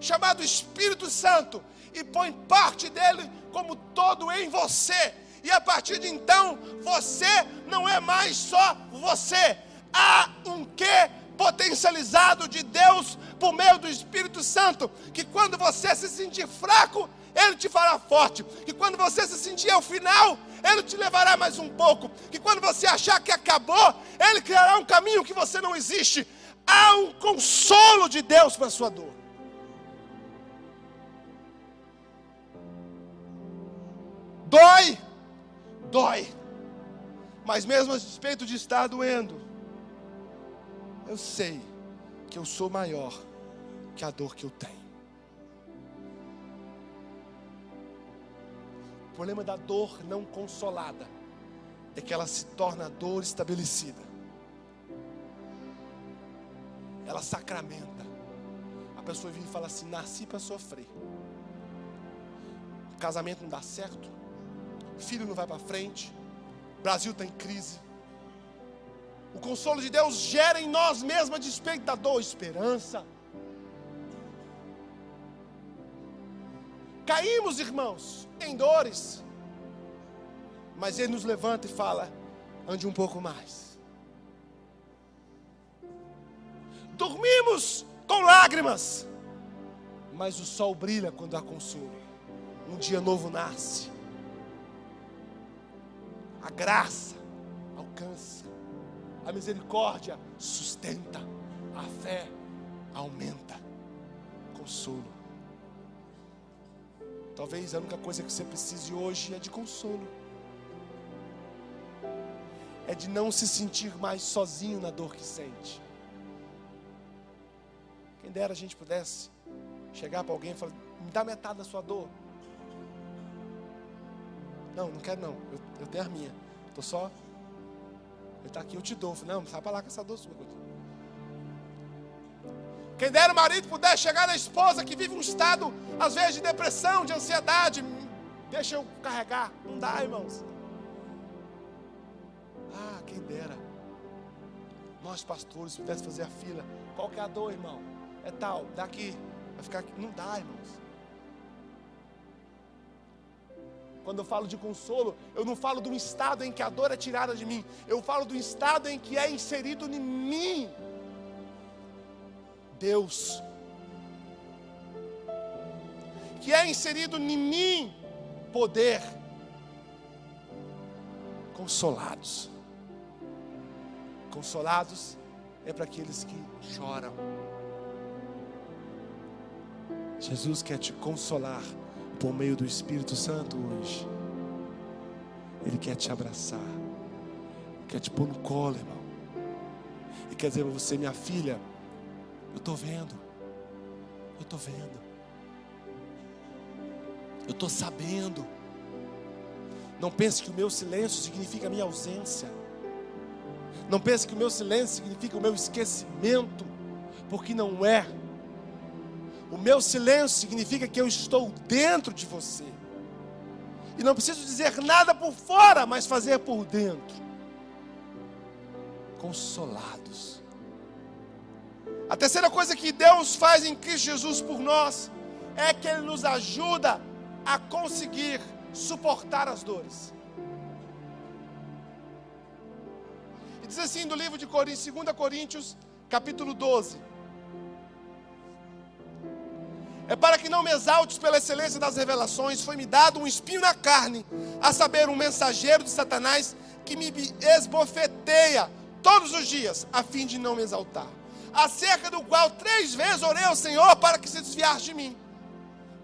chamado Espírito Santo, e põe parte dele como todo em você. E a partir de então, você não é mais só você. Há um quê potencializado de Deus por meio do Espírito Santo, que quando você se sentir fraco, ele te fará forte, que quando você se sentir ao final, ele te levará mais um pouco, que quando você achar que acabou, ele criará um caminho que você não existe. Há um consolo de Deus para a sua dor. Dói, dói, mas mesmo a despeito de estar doendo, eu sei que eu sou maior que a dor que eu tenho. O problema da dor não consolada é que ela se torna dor estabelecida. Ela sacramenta. a pessoa vem e fala assim: nasci para sofrer. O casamento não dá certo, filho não vai para frente, o Brasil está em crise. O consolo de Deus gera em nós mesmos a despeito da dor, esperança. Caímos, irmãos, em dores, mas Ele nos levanta e fala: ande um pouco mais. Dormimos com lágrimas, mas o sol brilha quando há consolo. Um dia novo nasce. A graça alcança, a misericórdia sustenta, a fé aumenta. Consolo. Talvez a única coisa que você precise hoje é de consolo. É de não se sentir mais sozinho na dor que sente. Quem dera a gente pudesse chegar para alguém e falar: me dá metade da sua dor. Não, não quero não. Eu, eu tenho a minha. Estou só. Ele está aqui, eu te dou. Não, sai para lá com essa dor sua. Quem dera o marido puder chegar na esposa que vive um estado, às vezes, de depressão, de ansiedade. Deixa eu carregar. Não dá, irmãos. Ah, quem dera. Nós, pastores, pudéssemos fazer a fila. Qual que é a dor, irmão? É tal, daqui. Vai ficar aqui. Não dá, irmãos. Quando eu falo de consolo, eu não falo um estado em que a dor é tirada de mim. Eu falo do estado em que é inserido em mim. Deus. Que é inserido em mim poder. Consolados. Consolados é para aqueles que choram. Jesus quer te consolar por meio do Espírito Santo hoje. Ele quer te abraçar, quer te pôr no colo, irmão. E quer dizer para você, minha filha, eu estou vendo, eu estou vendo, eu estou sabendo. Não pense que o meu silêncio significa a minha ausência. Não pense que o meu silêncio significa o meu esquecimento, porque não é. O meu silêncio significa que eu estou dentro de você. E não preciso dizer nada por fora, mas fazer por dentro. Consolados. A terceira coisa que Deus faz em Cristo Jesus por nós é que Ele nos ajuda a conseguir suportar as dores. E diz assim no livro de Coríntios, 2 Coríntios, capítulo 12. É para que não me exaltes pela excelência das revelações, foi-me dado um espinho na carne, a saber, um mensageiro de Satanás que me esbofeteia todos os dias, a fim de não me exaltar. Acerca do qual três vezes orei ao Senhor para que se desviasse de mim.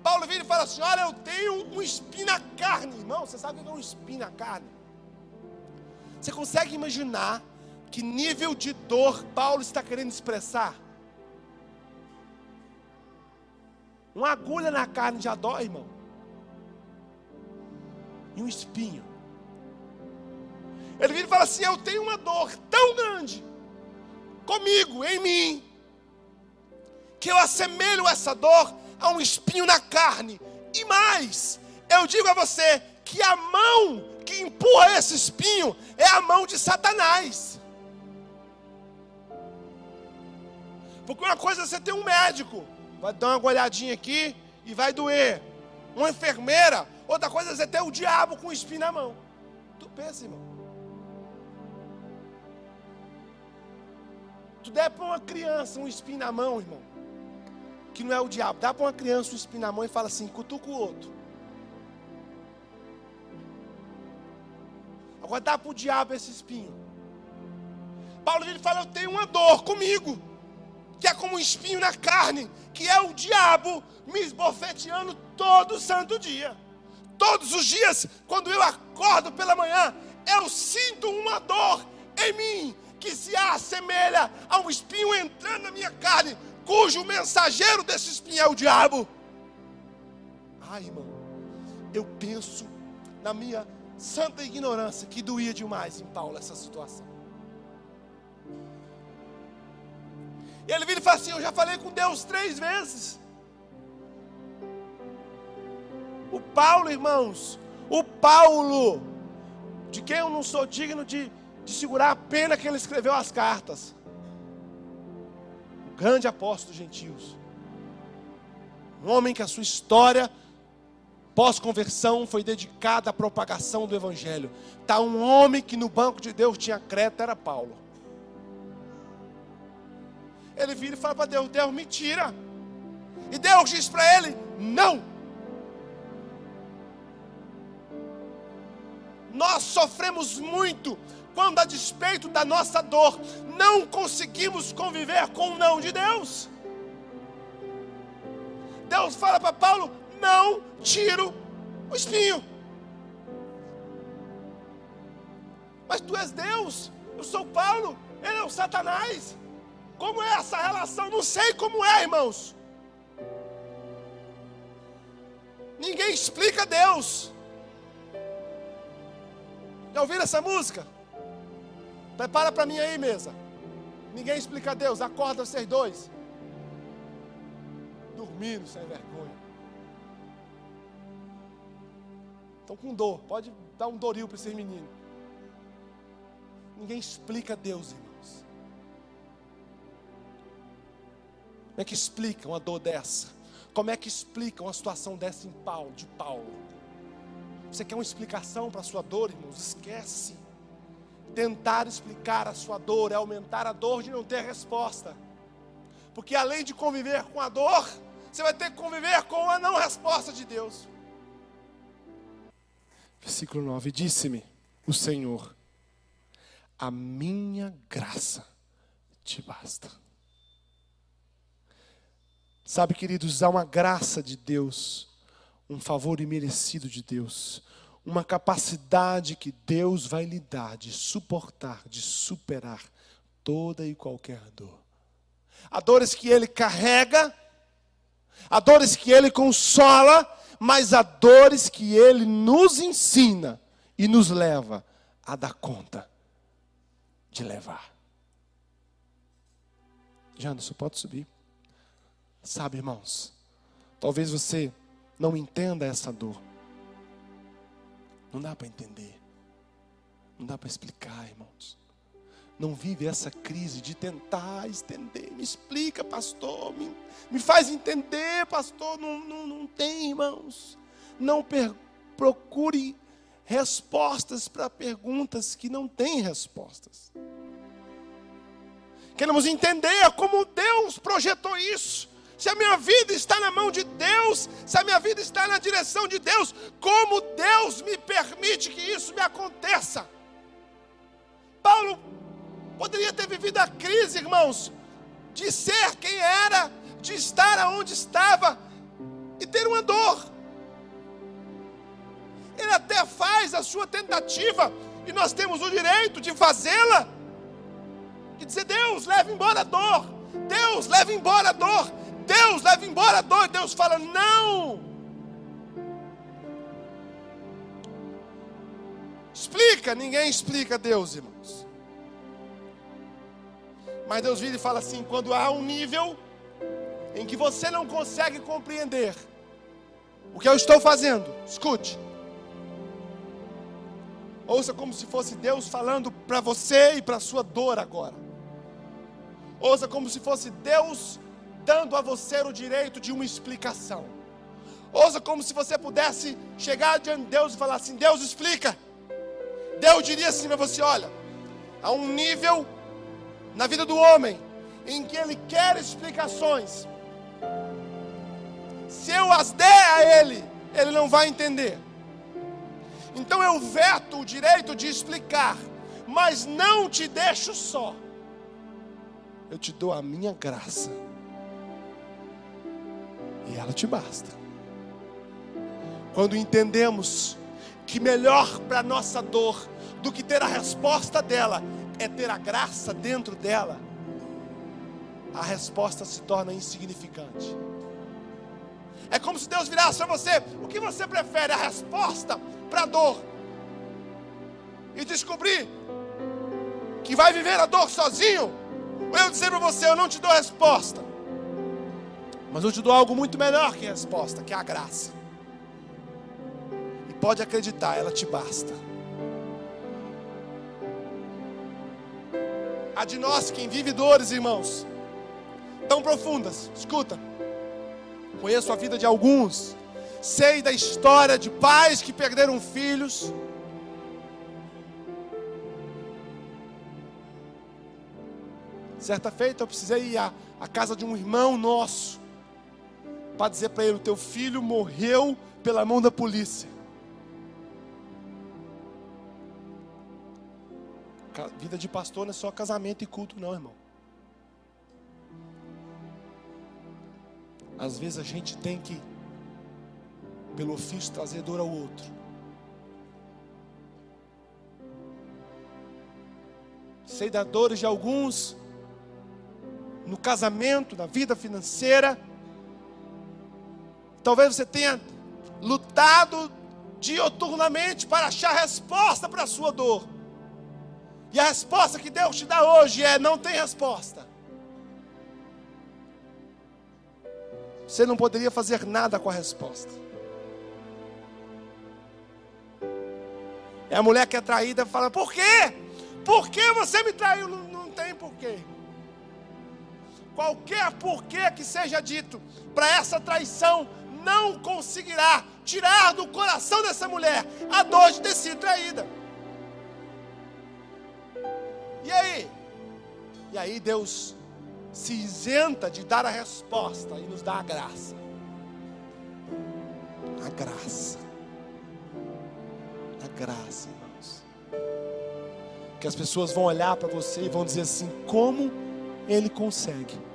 Paulo vira e fala assim: Olha, eu tenho um espinho na carne, irmão. Você sabe o que é um espinho na carne? Você consegue imaginar que nível de dor Paulo está querendo expressar? Uma agulha na carne já dói, irmão. E um espinho. Ele vira e fala assim: Eu tenho uma dor tão grande comigo, em mim, que eu assemelho essa dor a um espinho na carne. E mais, eu digo a você que a mão que empurra esse espinho é a mão de Satanás. Porque uma coisa é você ter um médico vai dar uma olhadinha aqui e vai doer. Uma enfermeira, outra coisa é ter o diabo com o espinho na mão. Tu pensa, irmão. Tu der para uma criança um espinho na mão, irmão, que não é o diabo, dá para uma criança um espinho na mão e fala assim, cutuca o outro. Agora dá para o diabo esse espinho. Paulo ele fala, eu tenho uma dor comigo que é como um espinho na carne, que é o diabo me esbofeteando todo santo dia. Todos os dias, quando eu acordo pela manhã, eu sinto uma dor em mim que se assemelha a um espinho entrando na minha carne, cujo mensageiro desse espinho é o diabo. Ai, irmão, eu penso na minha santa ignorância que doía demais em Paulo essa situação. Ele vira e fala assim: Eu já falei com Deus três vezes. O Paulo, irmãos, o Paulo, de quem eu não sou digno de, de segurar a pena que ele escreveu as cartas. O grande apóstolo dos gentios. Um homem que a sua história pós-conversão foi dedicada à propagação do Evangelho. Está um homem que no banco de Deus tinha crédito, era Paulo. Ele vira e fala para Deus: Deus, me tira. E Deus diz para ele: Não. Nós sofremos muito quando, a despeito da nossa dor, não conseguimos conviver com o não de Deus. Deus fala para Paulo: Não tiro o espinho. Mas tu és Deus, eu sou Paulo, ele é o Satanás. Como é essa relação? Não sei como é, irmãos. Ninguém explica Deus. Já ouviram essa música? Prepara para mim aí, mesa. Ninguém explica Deus. Acorda vocês dois. Dormindo sem vergonha. Estão com dor. Pode dar um doril para esses meninos. Ninguém explica Deus, irmão. Como é que explica uma dor dessa? Como é que explica uma situação dessa em Paulo, de Paulo? Você quer uma explicação para a sua dor, irmãos? Esquece. Tentar explicar a sua dor é aumentar a dor de não ter resposta. Porque além de conviver com a dor, você vai ter que conviver com a não resposta de Deus. Versículo 9: Disse-me o Senhor: A minha graça te basta. Sabe, queridos, há uma graça de Deus, um favor imerecido de Deus, uma capacidade que Deus vai lhe dar de suportar, de superar toda e qualquer dor. Há dores que Ele carrega, há dores que Ele consola, mas há dores que Ele nos ensina e nos leva a dar conta de levar. Janderson, pode subir. Sabe, irmãos, talvez você não entenda essa dor. Não dá para entender. Não dá para explicar, irmãos. Não vive essa crise de tentar estender. Me explica, pastor. Me, me faz entender, pastor. Não, não, não tem, irmãos. Não per, procure respostas para perguntas que não têm respostas. Queremos entender como Deus projetou isso se a minha vida está na mão de Deus, se a minha vida está na direção de Deus, como Deus me permite que isso me aconteça? Paulo poderia ter vivido a crise, irmãos, de ser quem era, de estar aonde estava e ter uma dor. Ele até faz a sua tentativa, e nós temos o direito de fazê-la, de dizer: Deus, leve embora a dor, Deus, leve embora a dor. Deus leva embora a dor. Deus fala: não. Explica, ninguém explica Deus, irmãos. Mas Deus vira e fala assim: quando há um nível em que você não consegue compreender o que eu estou fazendo, escute. Ouça como se fosse Deus falando para você e para a sua dor agora. Ouça como se fosse Deus dando a você o direito de uma explicação. Ouça como se você pudesse chegar diante de Deus e falar assim: Deus explica. Deus diria assim para você: olha, há um nível na vida do homem em que ele quer explicações. Se eu as der a ele, ele não vai entender. Então eu veto o direito de explicar, mas não te deixo só. Eu te dou a minha graça e ela te basta. Quando entendemos que melhor para nossa dor do que ter a resposta dela é ter a graça dentro dela, a resposta se torna insignificante. É como se Deus virasse para você: o que você prefere? A resposta para a dor e descobrir que vai viver a dor sozinho, Eu dizer para você, eu não te dou resposta. Mas eu te dou algo muito melhor que a resposta, que é a graça. E pode acreditar, ela te basta. A de nós, quem vive dores, irmãos, tão profundas. Escuta, conheço a vida de alguns, sei da história de pais que perderam filhos. Certa feita eu precisei ir à, à casa de um irmão nosso para dizer para ele: o teu filho morreu pela mão da polícia. Vida de pastor não é só casamento e culto, não, irmão. Às vezes a gente tem que, pelo ofício, trazer dor ao outro. Sei da dores de alguns no casamento, na vida financeira. Talvez você tenha lutado dioturnamente para achar resposta para a sua dor. E a resposta que Deus te dá hoje é: não tem resposta. Você não poderia fazer nada com a resposta. É a mulher que é traída fala: Por quê? Por que você me traiu? Não, não tem porquê. Qualquer porquê que seja dito para essa traição não conseguirá tirar do coração dessa mulher a dor de ter sido traída. E aí? E aí Deus se isenta de dar a resposta e nos dá a graça. A graça. A graça, irmãos. Que as pessoas vão olhar para você e vão dizer assim: como ele consegue?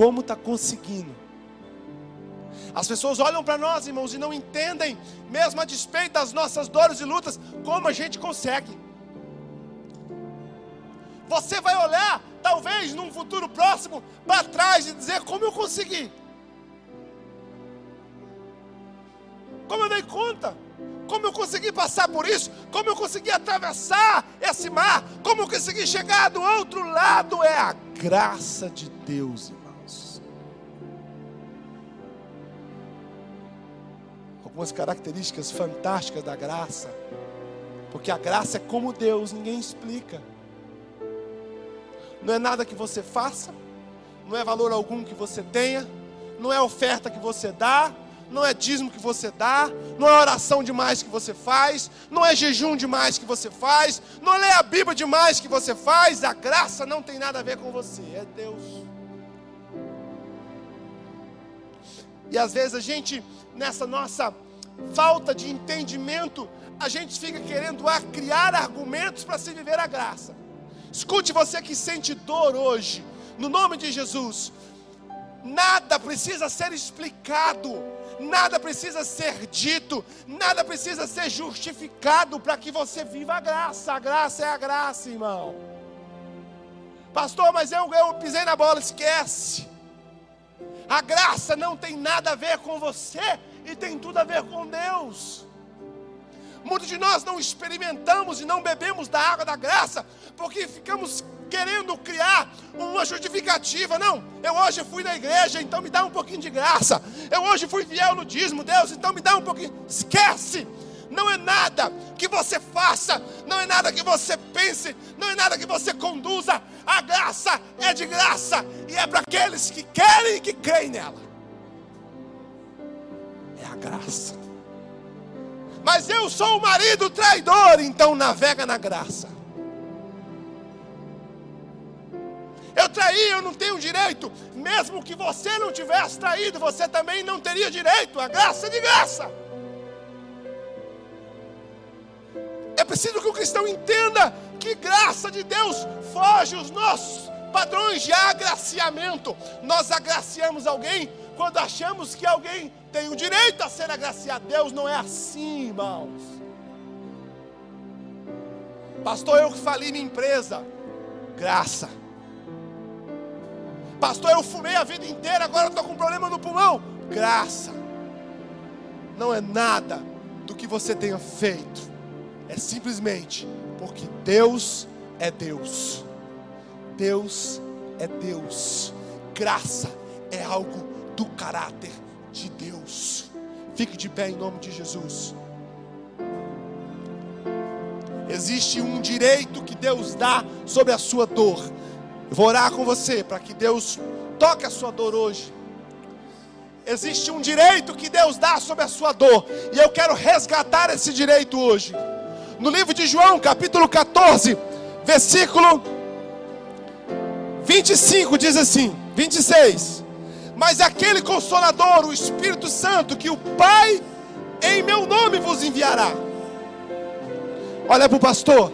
Como está conseguindo? As pessoas olham para nós, irmãos, e não entendem, mesmo a despeito das nossas dores e lutas, como a gente consegue. Você vai olhar, talvez num futuro próximo, para trás e dizer: Como eu consegui? Como eu dei conta? Como eu consegui passar por isso? Como eu consegui atravessar esse mar? Como eu consegui chegar do outro lado? É a graça de Deus, algumas características fantásticas da graça. Porque a graça é como Deus, ninguém explica. Não é nada que você faça, não é valor algum que você tenha, não é oferta que você dá, não é dízimo que você dá, não é oração demais que você faz, não é jejum demais que você faz, não é a Bíblia demais que você faz, a graça não tem nada a ver com você, é Deus. E às vezes a gente, nessa nossa falta de entendimento, a gente fica querendo criar argumentos para se viver a graça. Escute você que sente dor hoje, no nome de Jesus. Nada precisa ser explicado, nada precisa ser dito, nada precisa ser justificado para que você viva a graça. A graça é a graça, irmão. Pastor, mas eu, eu pisei na bola, esquece. A graça não tem nada a ver com você, e tem tudo a ver com Deus. Muitos de nós não experimentamos e não bebemos da água da graça, porque ficamos querendo criar uma justificativa. Não, eu hoje fui na igreja, então me dá um pouquinho de graça. Eu hoje fui fiel no dízimo, Deus, então me dá um pouquinho. Esquece! Não é nada que você faça, não é nada que você pense, não é nada que você conduza. A graça é de graça e é para aqueles que querem e que creem nela a graça. Mas eu sou o marido traidor, então navega na graça. Eu traí, eu não tenho direito. Mesmo que você não tivesse traído, você também não teria direito. A graça é de graça. Preciso que o cristão entenda que graça de Deus foge os nossos padrões de agraciamento. Nós agraciamos alguém quando achamos que alguém tem o direito a ser agraciado. Deus não é assim, irmãos. Pastor, eu falei minha empresa. Graça. Pastor, eu fumei a vida inteira, agora estou com problema no pulmão. Graça. Não é nada do que você tenha feito. É simplesmente porque Deus é Deus. Deus é Deus. Graça é algo do caráter de Deus. Fique de pé em nome de Jesus. Existe um direito que Deus dá sobre a sua dor. Eu vou orar com você para que Deus toque a sua dor hoje. Existe um direito que Deus dá sobre a sua dor, e eu quero resgatar esse direito hoje. No livro de João, capítulo 14, versículo 25 diz assim: 26. Mas aquele consolador, o Espírito Santo, que o Pai em meu nome vos enviará. Olha para o pastor.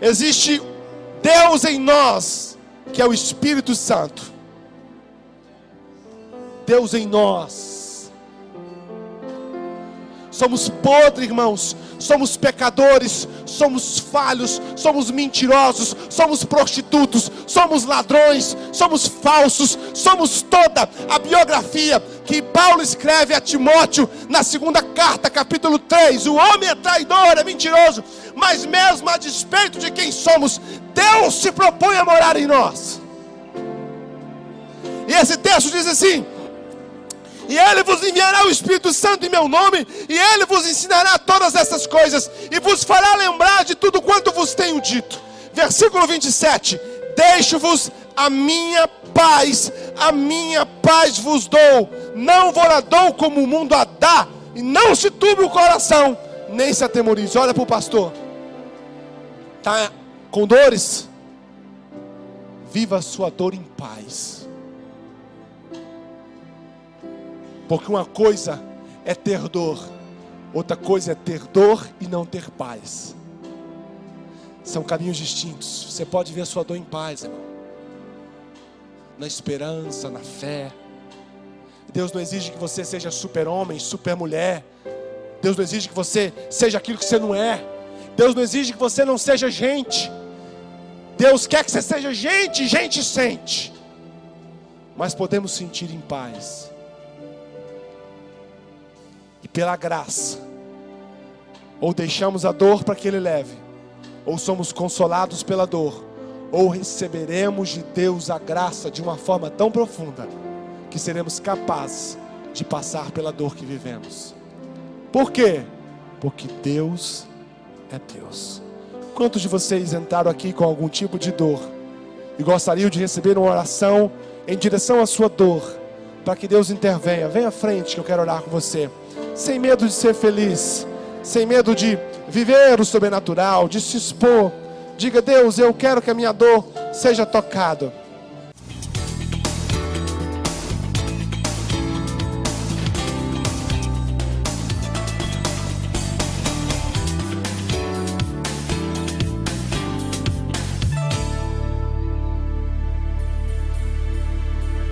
Existe Deus em nós, que é o Espírito Santo. Deus em nós. Somos podres, irmãos. Somos pecadores, somos falhos, somos mentirosos, somos prostitutos, somos ladrões, somos falsos, somos toda a biografia que Paulo escreve a Timóteo na segunda carta, capítulo 3. O homem é traidor, é mentiroso, mas mesmo a despeito de quem somos, Deus se propõe a morar em nós. E esse texto diz assim: e Ele vos enviará o Espírito Santo em meu nome, e Ele vos ensinará todas essas coisas, e vos fará lembrar de tudo quanto vos tenho dito. Versículo 27: Deixo-vos a minha paz, a minha paz vos dou, não vou lá dou como o mundo a dá, e não se turbe o coração, nem se atemorize. Olha para o pastor, está com dores? Viva a sua dor em paz. Porque uma coisa é ter dor, outra coisa é ter dor e não ter paz. São caminhos distintos. Você pode ver a sua dor em paz, irmão. Na esperança, na fé. Deus não exige que você seja super-homem, super-mulher. Deus não exige que você seja aquilo que você não é. Deus não exige que você não seja gente. Deus quer que você seja gente, gente sente. Mas podemos sentir em paz pela graça, ou deixamos a dor para que Ele leve, ou somos consolados pela dor, ou receberemos de Deus a graça de uma forma tão profunda que seremos capazes de passar pela dor que vivemos. Por quê? Porque Deus é Deus. Quantos de vocês entraram aqui com algum tipo de dor e gostariam de receber uma oração em direção à sua dor, para que Deus intervenha? Vem à frente que eu quero orar com você sem medo de ser feliz, sem medo de viver o sobrenatural, de se expor. Diga, Deus, eu quero que a minha dor seja tocada.